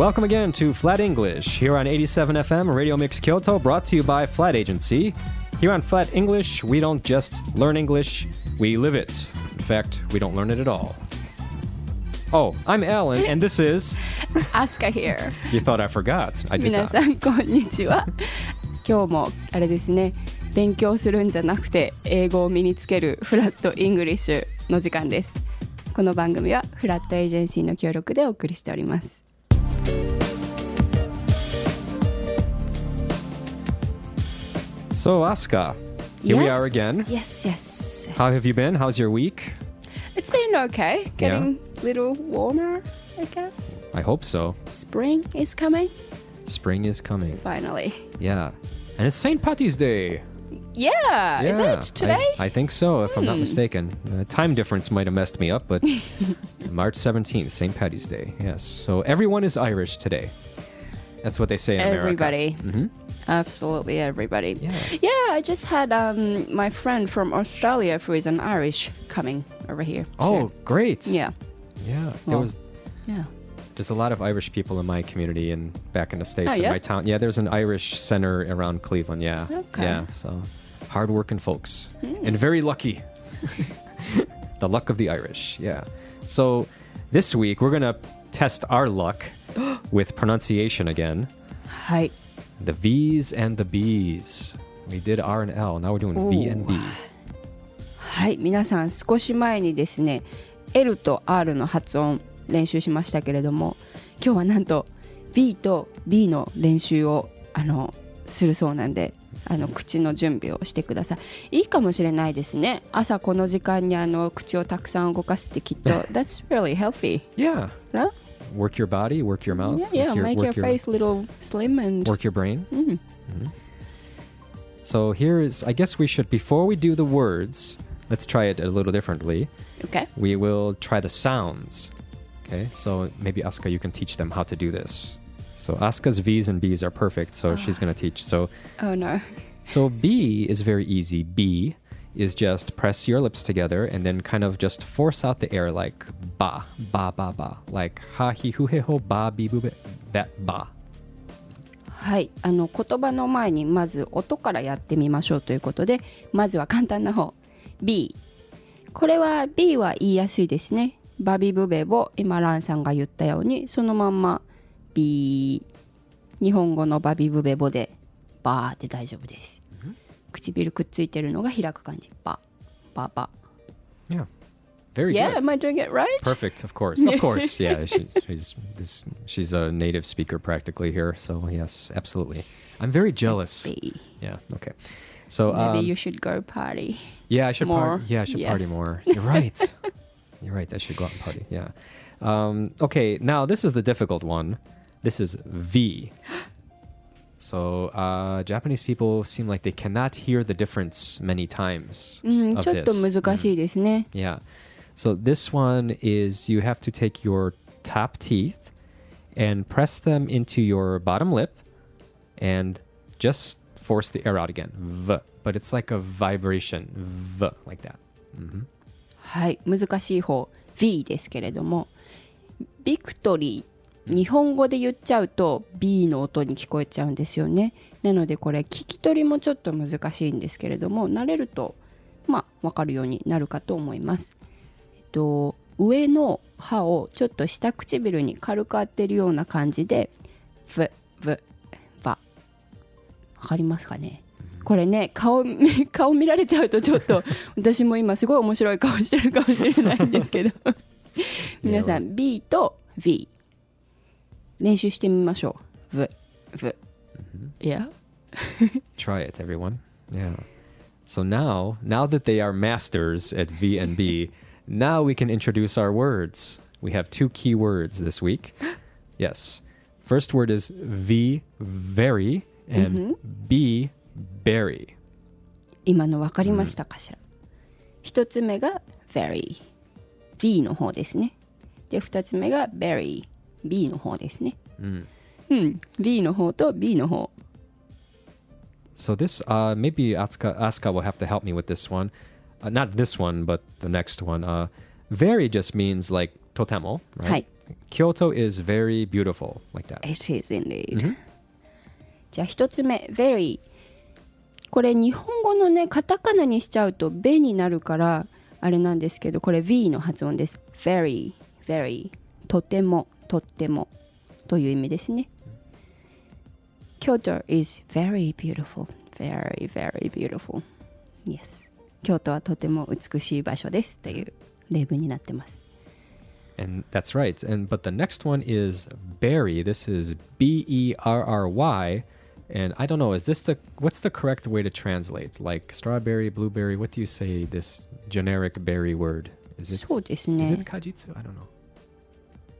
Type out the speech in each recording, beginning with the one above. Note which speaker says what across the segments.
Speaker 1: Welcome again to Flat English here on 87 FM Radio Mix Kyoto, brought to you by Flat Agency. Here on Flat English, we don't just learn English, we live it. In fact, we don't learn it at all. Oh, I'm Alan, and this is.
Speaker 2: Aska here.
Speaker 1: You thought I forgot. I did
Speaker 2: 皆
Speaker 1: not.
Speaker 2: さんこんにちは。今日もあれですね。勉強するんじゃなくて英語を身につけるフラットイングリッシュの時間です。この番組はフラットエージェンシーの協力でお送りしております。
Speaker 1: So, Asuka, here we are again.
Speaker 2: Yes, yes.
Speaker 1: How have you been? How's your week?
Speaker 2: It's been okay. Getting a little warmer, I guess.
Speaker 1: I hope so.
Speaker 2: Spring is coming
Speaker 1: Spring is coming.
Speaker 2: finally.
Speaker 1: Yeah. And it's St. Patty's Day.
Speaker 2: Yeah, is it today?
Speaker 1: I, I think so, if I'm not
Speaker 2: Hmm.
Speaker 1: mistaken. Uh, time difference might have messed me up, but March 17th, St. Patty's Day. Yes. So everyone is Irish today. That's what they say in
Speaker 2: Everybody.
Speaker 1: America. hmm
Speaker 2: Absolutely everybody.
Speaker 1: Yeah.
Speaker 2: Yeah, I just had um, my friend from Australia who is an Irish coming over here.
Speaker 1: Oh, great.
Speaker 2: yeah,
Speaker 1: Yeah. There
Speaker 2: Well,
Speaker 1: was
Speaker 2: yeah
Speaker 1: there's a lot of Irish people in my community and back in the states
Speaker 2: Oh,
Speaker 1: in
Speaker 2: yeah?
Speaker 1: my town. Yeah, there's an Irish center around Cleveland. Yeah.
Speaker 2: Okay.
Speaker 1: Yeah. So hardworking folks
Speaker 2: Hmm.
Speaker 1: and very lucky. the luck of the Irish. Yeah. So this week we're gonna test our luck with pronunciation again.
Speaker 2: はい。
Speaker 1: The V's and the B's. We did R and L. Now we're doing V and B.
Speaker 2: はい、皆さん少し前にですね、L と R の発音 練習しましたけれども、今日はなんと B と B の練習をあのするそうなんで。あの口の準備をしてくださいいいかもしれないですね朝この時間にあの口をたくさん動かすってきっと That's really healthy
Speaker 1: Yeah. Work your body, work your mouth,
Speaker 2: Yeah, yeah, make your face little slim and
Speaker 1: work your brain.
Speaker 2: Mm.
Speaker 1: So here is, I guess we should, before we do the words, let's try it a little differently.
Speaker 2: Okay.
Speaker 1: We will try the sounds. Okay, so maybe Asuka, you can teach them how to do this. So Asuka's V's and B's are perfect, so she's going to teach. So,
Speaker 2: Oh no.
Speaker 1: so B is very easy. B is just press your lips together and then kind of just force out the air like ba, ba, ba, ba, like ha, hi, hu, he, ho, ba, bi, bu, be, that ba.
Speaker 2: はい、あの言葉の前にまず音からやってみましょうということでまずは簡単な方 B これは B は言いやすいですねバビブベボ今ランさんが言ったようにそのまんま B 日本語のバビブベボでバーで大丈夫です唇くっついてるのが開く感じバババ
Speaker 1: Yeah. Very
Speaker 2: Yeah,
Speaker 1: good.
Speaker 2: am I doing it right?
Speaker 1: Perfect, of course, of course. Yeah, she, she's this, she's a native speaker practically here, so yes, absolutely. I'm very jealous. Yeah. Okay. So
Speaker 2: Maybe
Speaker 1: um,
Speaker 2: you should go party.
Speaker 1: yeah, I should
Speaker 2: more.
Speaker 1: party. Yeah, I should party
Speaker 2: Yes.
Speaker 1: more. You're right. You're right. I should go out and party. Yeah. Um, okay. Now this is the difficult one. This is V. So uh, Japanese people seem like they cannot hear the difference many times
Speaker 2: うん、
Speaker 1: of
Speaker 2: ちょっと
Speaker 1: this.
Speaker 2: 難しいですね。
Speaker 1: Yeah. So this one is you have to take your top teeth and press them into your bottom lip and just force the air out again. V. But it's like a vibration. V. Like that. hmm
Speaker 2: はい、難しい方 V ですけれどもビクトリー日本語で言っちゃうと B の音に聞こえちゃうんですよね。なのでこれ聞き取りもちょっと難しいんですけれども慣れるとまあ分かるようになるかと思います、えっと、上の歯をちょっと下唇に軽く当てるような感じで V、V、バわかりますかね？これね顔顔見られちゃうとちょっと私も今すごい面白い顔してるかもしれないんですけど皆さん B と V 練習してみましょう V V Yeah
Speaker 1: Try it, everyone. Yeah. So now, now that they are masters at V and B, now we can introduce our words. We have two key words this week. Yes. First word is V, very, and B, berry.
Speaker 2: 今の分かりましたかしら、一つ目が Very B の方ですねで二つ目が Berry B の方ですね
Speaker 1: Mm.
Speaker 2: うん B の方と B の方
Speaker 1: So this, uh, maybe Asuka, Asuka will have to help me with this one. Uh, not this one, but the next one. Uh, very just means like totemo, right? Kyoto is very beautiful, like that.
Speaker 2: It is indeed、じゃあ一つ目 very これ日本語のねカタカナにしちゃうと「べ」になるからあれなんですけどこれ V の発音です very very とてもとってもという意味ですね Kyoto is very beautiful very very beautiful yes 京都はとても美しい場所ですという例文になってます
Speaker 1: And that's right. And but the next one is berry. This is B E R R Y. And I don't know, is this the what's the correct way to translate? Like strawberry, blueberry, what do you say this generic berry word? Is it
Speaker 2: そうです
Speaker 1: Is
Speaker 2: ね
Speaker 1: it kajitsu? I don't know.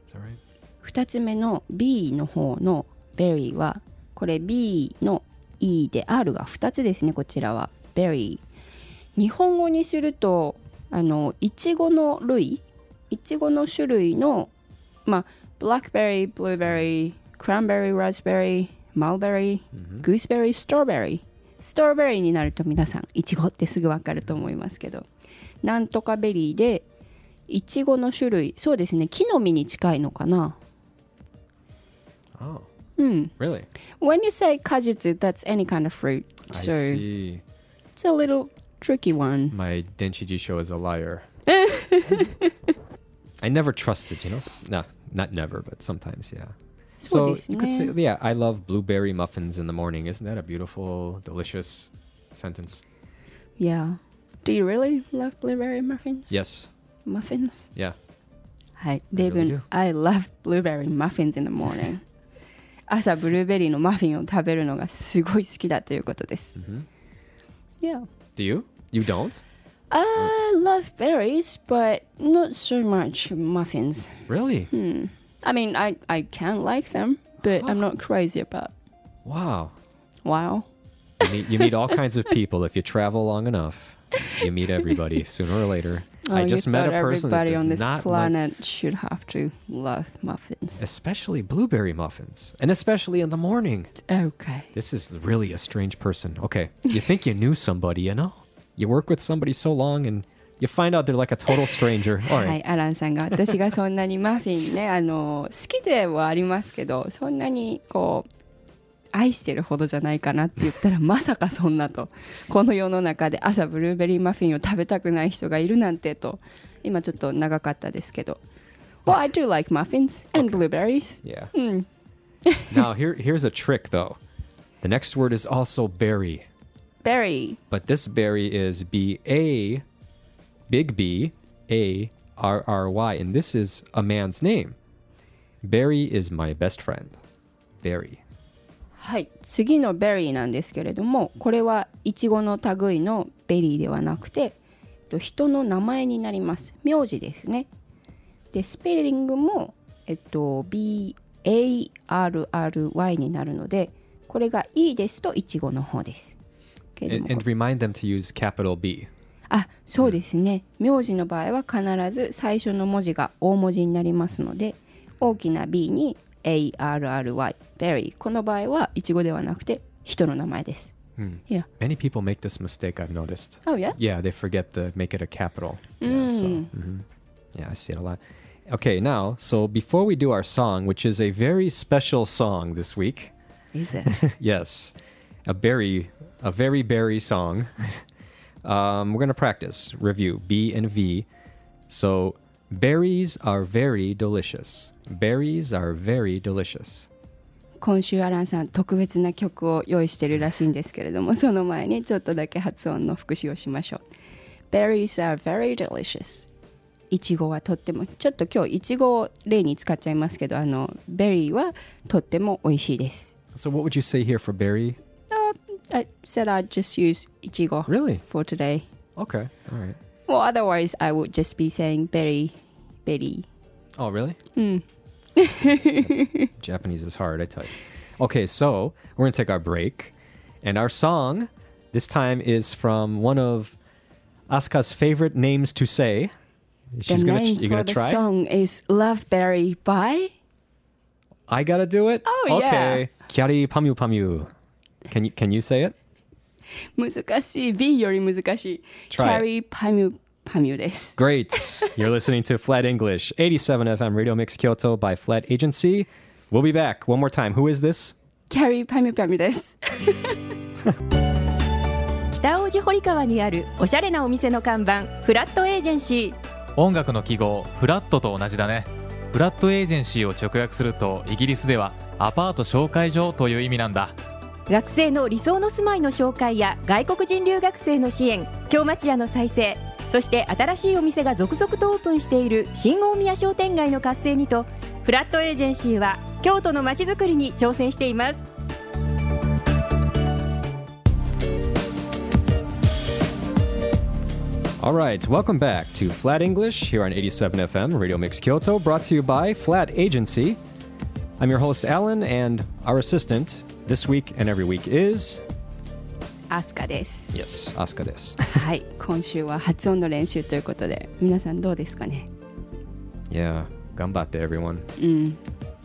Speaker 1: Is that right?
Speaker 2: 2つ目の B の方のベリーはこれ B の E で R が2つですねこちらはベリー日本語にするとあのいちごの類いちごの種類のまあブラックベリーブルーベリークランベリーラズベリーマルベリーグースベリーストロベリーストロベリーになると皆さんいちごってすぐわかると思いますけどなんとかベリーでいちごの種類そうですね木の実に近いのかな
Speaker 1: Oh.
Speaker 2: うん。
Speaker 1: Really?
Speaker 2: When you say kajutsu, that's any kind of fruit.
Speaker 1: I
Speaker 2: So
Speaker 1: see.
Speaker 2: it's a little tricky one.
Speaker 1: My Denchiji show is a liar. I never trusted, you know? No, not never, but sometimes, yeah. So you could say,
Speaker 2: そうですね。
Speaker 1: yeah, I love blueberry muffins in the morning. Isn't that a beautiful, delicious sentence?
Speaker 2: Yeah. Do you really love blueberry muffins?
Speaker 1: Yes.
Speaker 2: Muffins?
Speaker 1: Yeah.
Speaker 2: はい。
Speaker 1: I really
Speaker 2: レイブン
Speaker 1: do.、
Speaker 2: I love blueberry muffins in the morning. 朝ブルーベリーのマフィンを食べるのがすごい好きだということです。
Speaker 1: hmm
Speaker 2: Yeah.
Speaker 1: Do you? You don't?
Speaker 2: I love berries, but not so much muffins.
Speaker 1: Really?
Speaker 2: Hmm. I mean, I, I can like them, but I'm not crazy about.
Speaker 1: Wow.
Speaker 2: Wow.
Speaker 1: You meet, you meet all kinds of people if you travel long enough. You meet everybody sooner or later.
Speaker 2: Oh,
Speaker 1: I just met a person that
Speaker 2: everybody
Speaker 1: does
Speaker 2: on this
Speaker 1: not like
Speaker 2: planet should have to love muffins.
Speaker 1: especially blueberry muffins, and especially in the morning.
Speaker 2: Okay.
Speaker 1: This is really a strange person. Okay, you think you knew somebody, you know? You work with somebody so long, and you find out they're like a total stranger.
Speaker 2: は.い、アランさんが私がそんなにマフィンねあの好きではありますけどそんなにこう愛してるほどじゃないかなって言ったらまさかそんなとこの世の中で朝ブルーベリーマフィンを食べたくない人がいるなんてと今ちょっと長かったですけど Well, I do like muffins and blueberries.
Speaker 1: Yeah.
Speaker 2: うん。
Speaker 1: Now here here's a trick though. The next word is also berry,
Speaker 2: Berry.
Speaker 1: but this berry is B A big B A R R Y and this is a man's name. Barry is my best friend. Barry.
Speaker 2: はい、次のベリーなんですけれどもこれはイチゴの類のベリーではなくてえっと人の名前になります名字ですねでスペリングもえっと BARRY になるのでこれが E ですとイチゴの方です
Speaker 1: And,
Speaker 2: も
Speaker 1: and remind them to use capital B.
Speaker 2: あそうですね名字の場合は必ず最初の文字が大文字になりますので大きな B に ARRY ベリーこの場合はイチゴではなくて人の名前です
Speaker 1: Hmm.
Speaker 2: Yeah.
Speaker 1: Many people make this mistake, I've noticed.
Speaker 2: Oh yeah?
Speaker 1: Yeah, they forget to make it a capital. Yeah, so,
Speaker 2: Mm.
Speaker 1: mhm. yeah, I see it a lot. Okay, now, so before we do our song, which is a very special song this week,
Speaker 2: Is it?
Speaker 1: yes, a berry, a very berry song. um, we're gonna practice review B and V. So berries are very delicious. Berries are very delicious.
Speaker 2: 今週アランさん特別な曲を用意してるらしいんですけれどもその前にちょっとだけ発音の復習をしましょう Berries are very delicious いちごはとってもちょっと今日いちごを例に使っちゃいますけどあのベリーはとっても美味しいです
Speaker 1: So what would you say here for berry?
Speaker 2: I said I'd just use いちご.
Speaker 1: Really?
Speaker 2: For today.
Speaker 1: Okay. All right.
Speaker 2: Well, otherwise I would just be saying berry, berry.
Speaker 1: Oh, really?
Speaker 2: Hmm.
Speaker 1: Japanese is hard, I tell you. Okay, so we're gonna take our break, and our song this time is from one of Asuka's favorite names to say. She's
Speaker 2: the
Speaker 1: gonna
Speaker 2: name
Speaker 1: you're gonna try.
Speaker 2: The song is "Love Berry" by.
Speaker 1: I gotta do it.
Speaker 2: Oh
Speaker 1: okay. yeah. Kyari Pamyu Pamyu. Can you can you say it?
Speaker 2: 難しい B より難しい
Speaker 1: Try
Speaker 2: Carry Pamu パミュです
Speaker 1: Great. You're listening to Flat English, 87 FM Radio Mix Kyoto by Flat Agency. We'll be back one more time. Who is this?
Speaker 2: キャリーパミュパミュです
Speaker 3: 北大路堀川にあるおしゃれなお店の看板フラットエージェンシー
Speaker 4: 音楽の記号フラットと同じだねフラットエージェンシーを直訳するとイギリスではアパート紹介所という意味なんだ
Speaker 3: 学生の理想の住まいの紹介や外国人留学生の支援京町屋の再生そして新しいお店が続々とオープンしている新大宮商店街の活性にとフラットエージェンシーは京都のまちづくりに挑戦しています
Speaker 1: All right, welcome back to Flat English here on 87 FM Radio Mix Kyoto, brought to you by Flat Agency. I'm your host, Alan, and our assistant this week and every week is.
Speaker 2: アスカです
Speaker 1: Yes, Asuka です。
Speaker 2: はい今週は発音の練習ということで皆さんどうですかね
Speaker 1: ？Yeah, gambatte everyone.
Speaker 2: うん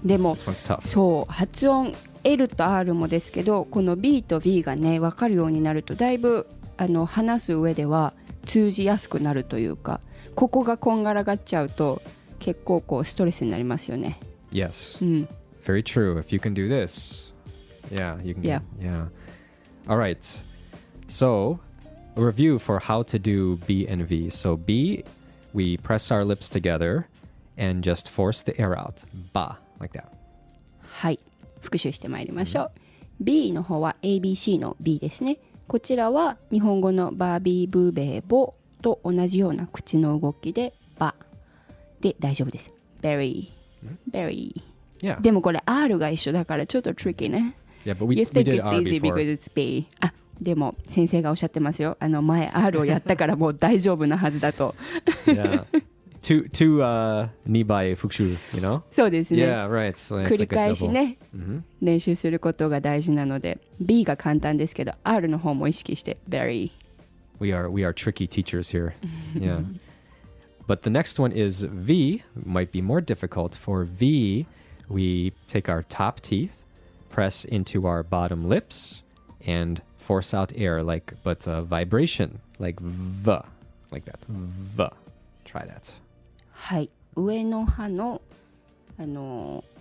Speaker 2: でも
Speaker 1: This one's tough.
Speaker 2: そう発音 L と R もですけどこの B と B がね分かるようになるとだいぶあの話す上では通じやすくなるというかここがこんがらがっちゃうと結構こうストレスになりますよね
Speaker 1: Yes,
Speaker 2: うん
Speaker 1: very true. If you can do this, yeah, you can.
Speaker 2: Yeah.
Speaker 1: yeah. All right. So, a review for how to do B and V. So, B, we press our lips together and just force the air out. Ba, like that.
Speaker 2: はい復習してまいりましょう、B の方は ABC の B ですねこちらは日本語のバービーブーベーボと同じような口の動きでバで大丈夫です Berry Berry
Speaker 1: Yeah.
Speaker 2: でもこれ R が一緒だからちょっと tricky ね
Speaker 1: Yeah, but we,
Speaker 2: You
Speaker 1: we
Speaker 2: think
Speaker 1: did
Speaker 2: it's
Speaker 1: R
Speaker 2: easy
Speaker 1: before.
Speaker 2: because it's B あでも先生がおっしゃってますよあの前 R をやったからもう大丈夫なはずだと
Speaker 1: yeah. Two, two, uh, nibai fukshu, you know?
Speaker 2: そうですね
Speaker 1: Yeah, right. So
Speaker 2: 繰り返し.ね
Speaker 1: Mhm.
Speaker 2: 練習することが大事なので B が簡単ですけど R の方も意識して very
Speaker 1: We are we are tricky teachers here. yeah. But the next one is V, might be more difficult. For V, we take our top teeth, press into our bottom lips, and force out air like but uh, vibration like V, like that. V. Try that.
Speaker 2: はい上の歯のあのー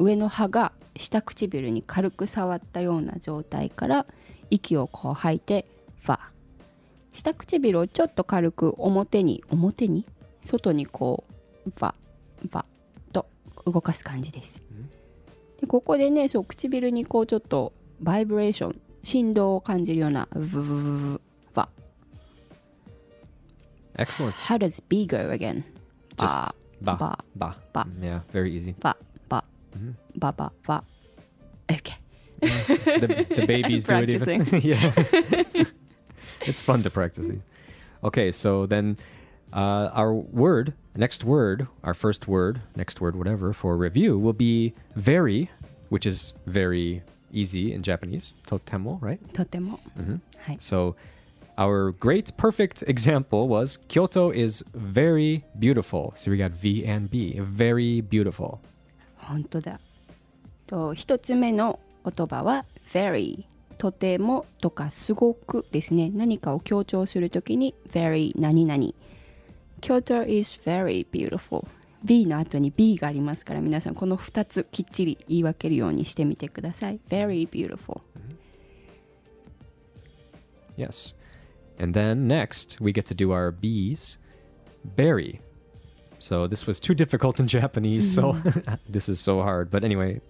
Speaker 2: 上の歯が下唇に軽く触ったような状態から息をこう吐いてファ下唇をちょっと軽く表に表に外にこうファファと動かす感じですでここでねそう唇にこうちょっとバイブレーション振動を感じるようなブブブブブ
Speaker 1: Excellent.
Speaker 2: How does B go again?
Speaker 1: Just ba
Speaker 2: ba,
Speaker 1: ba.
Speaker 2: ba.
Speaker 1: Mm, Yeah, very easy.
Speaker 2: バババババ OK
Speaker 1: the, the babies do it even. yeah. it's fun to practice these. Okay, so then uh, our word, next word, our first word, next word, whatever, for review will be very, which is very easy in Japanese, totemo, right?
Speaker 2: とても、
Speaker 1: Mhm.
Speaker 2: はい
Speaker 1: So our great, perfect example was Kyoto is very beautiful. So we got V and B, very beautiful.
Speaker 2: 本当だと一つ目の言葉は very とてもとかすごくですね何かを強調するときに very 何々 Kyoto is very beautiful B の後に B がありますから皆さんこの2つきっちり言い分けるようにしてみてください very beautiful
Speaker 1: Yes. And then next, we get to do our B's. Berry. So this was too difficult in Japanese, so this is so hard. But anyway,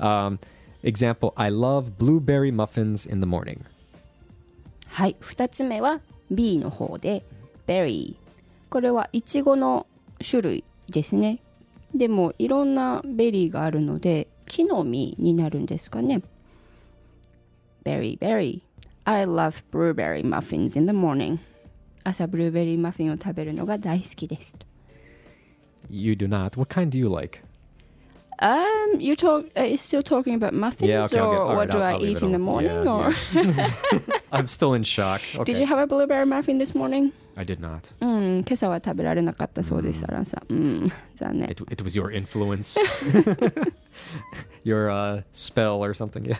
Speaker 1: um, example I love blueberry muffins in the morning.
Speaker 2: はい2つ目は B の方で berry これはいちごの種類ですねでもいろんなベリーがあるので木の実になるんですかね berry berry I love blueberry muffins in the morning 朝ブルーベリーマフィンを食べるのが大好きです
Speaker 1: You do not. What kind do you like?
Speaker 2: Um, you talk. Uh, still talking about muffins,
Speaker 1: Yeah, okay,
Speaker 2: or what
Speaker 1: right,
Speaker 2: do
Speaker 1: I'll-
Speaker 2: I
Speaker 1: I'll leave
Speaker 2: eat in the morning?
Speaker 1: Yeah,
Speaker 2: or
Speaker 1: yeah. I'm still in shock. Okay.
Speaker 2: did you have a blueberry muffin this morning?
Speaker 1: I did not.
Speaker 2: うん、今朝は食べられなかったそうです、アランさん。うん、残念。
Speaker 1: It, it was your influence, your uh, spell or something. Yeah.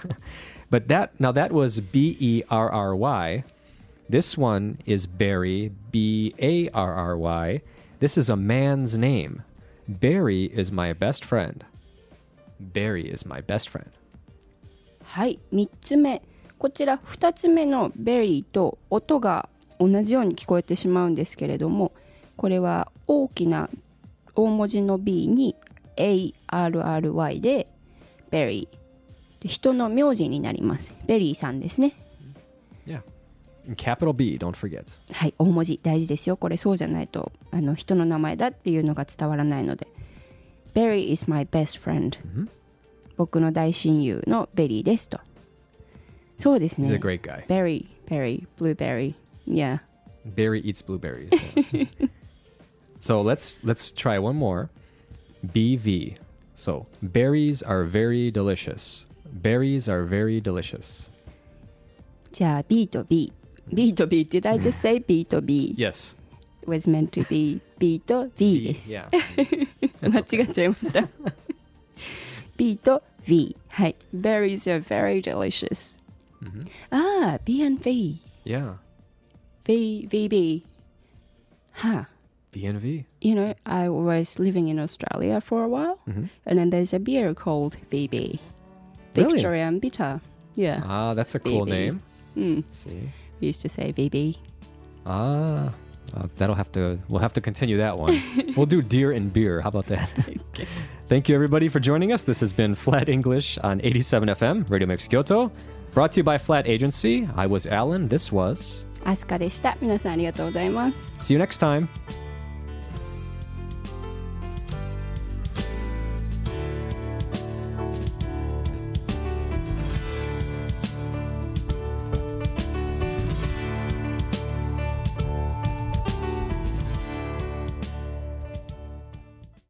Speaker 1: But that now that was B E R R Y. This one is Barry, B A R R Y. This is a man's name. Barry is my best friend. Barry is my best friend.
Speaker 2: はい3つ目 こちら2つ目の「ベリー」と音が同じように聞こえてしまうんですけれどもこれは大きな大文字の B に ARRY で「ベリー」人の名字になります。ベリーさんですね。
Speaker 1: Yeah. Capital B, don't forget.
Speaker 2: はい大文字大事ですよ。これそうじゃないとあの人の名前だっていうのが伝わらないので。Barry is my best friend、僕の大親友のベリーですとそうです
Speaker 1: He's
Speaker 2: ね
Speaker 1: a great guy.
Speaker 2: Berry, berry, blueberry. Yeah.
Speaker 1: Barry eats blueberries. yeah. so let's let's try one more. BV. So berries are very delicious. Berries are very delicious.
Speaker 2: じゃあ B と B。B と B. Did I just say B と B?
Speaker 1: Yes.
Speaker 2: was meant to be B と B です。
Speaker 1: Yeah.
Speaker 2: 間違っちゃいました。B と V。はい。Berries are very delicious. ああ、B and V。
Speaker 1: yeah.
Speaker 2: V, VB. Huh.
Speaker 1: B and V.
Speaker 2: You know, I was living in Australia for a while, and then there's a beer called VB.
Speaker 1: Really?
Speaker 2: Victorian Bitter. Yeah.
Speaker 1: Ah, that's a cool
Speaker 2: VB.
Speaker 1: name.
Speaker 2: Mm.
Speaker 1: See.
Speaker 2: We used to say VB.
Speaker 1: Ah. Uh, that'll have to we'll have to continue that one. we'll do deer and beer. How about that? Thank you everybody for joining us. This has been Flat English on 87 FM, Radio Mix Kyoto. Brought to you by Flat Agency. I was Alan. This was.
Speaker 2: アスカでした。皆さんありがとうございます。
Speaker 1: See you next time.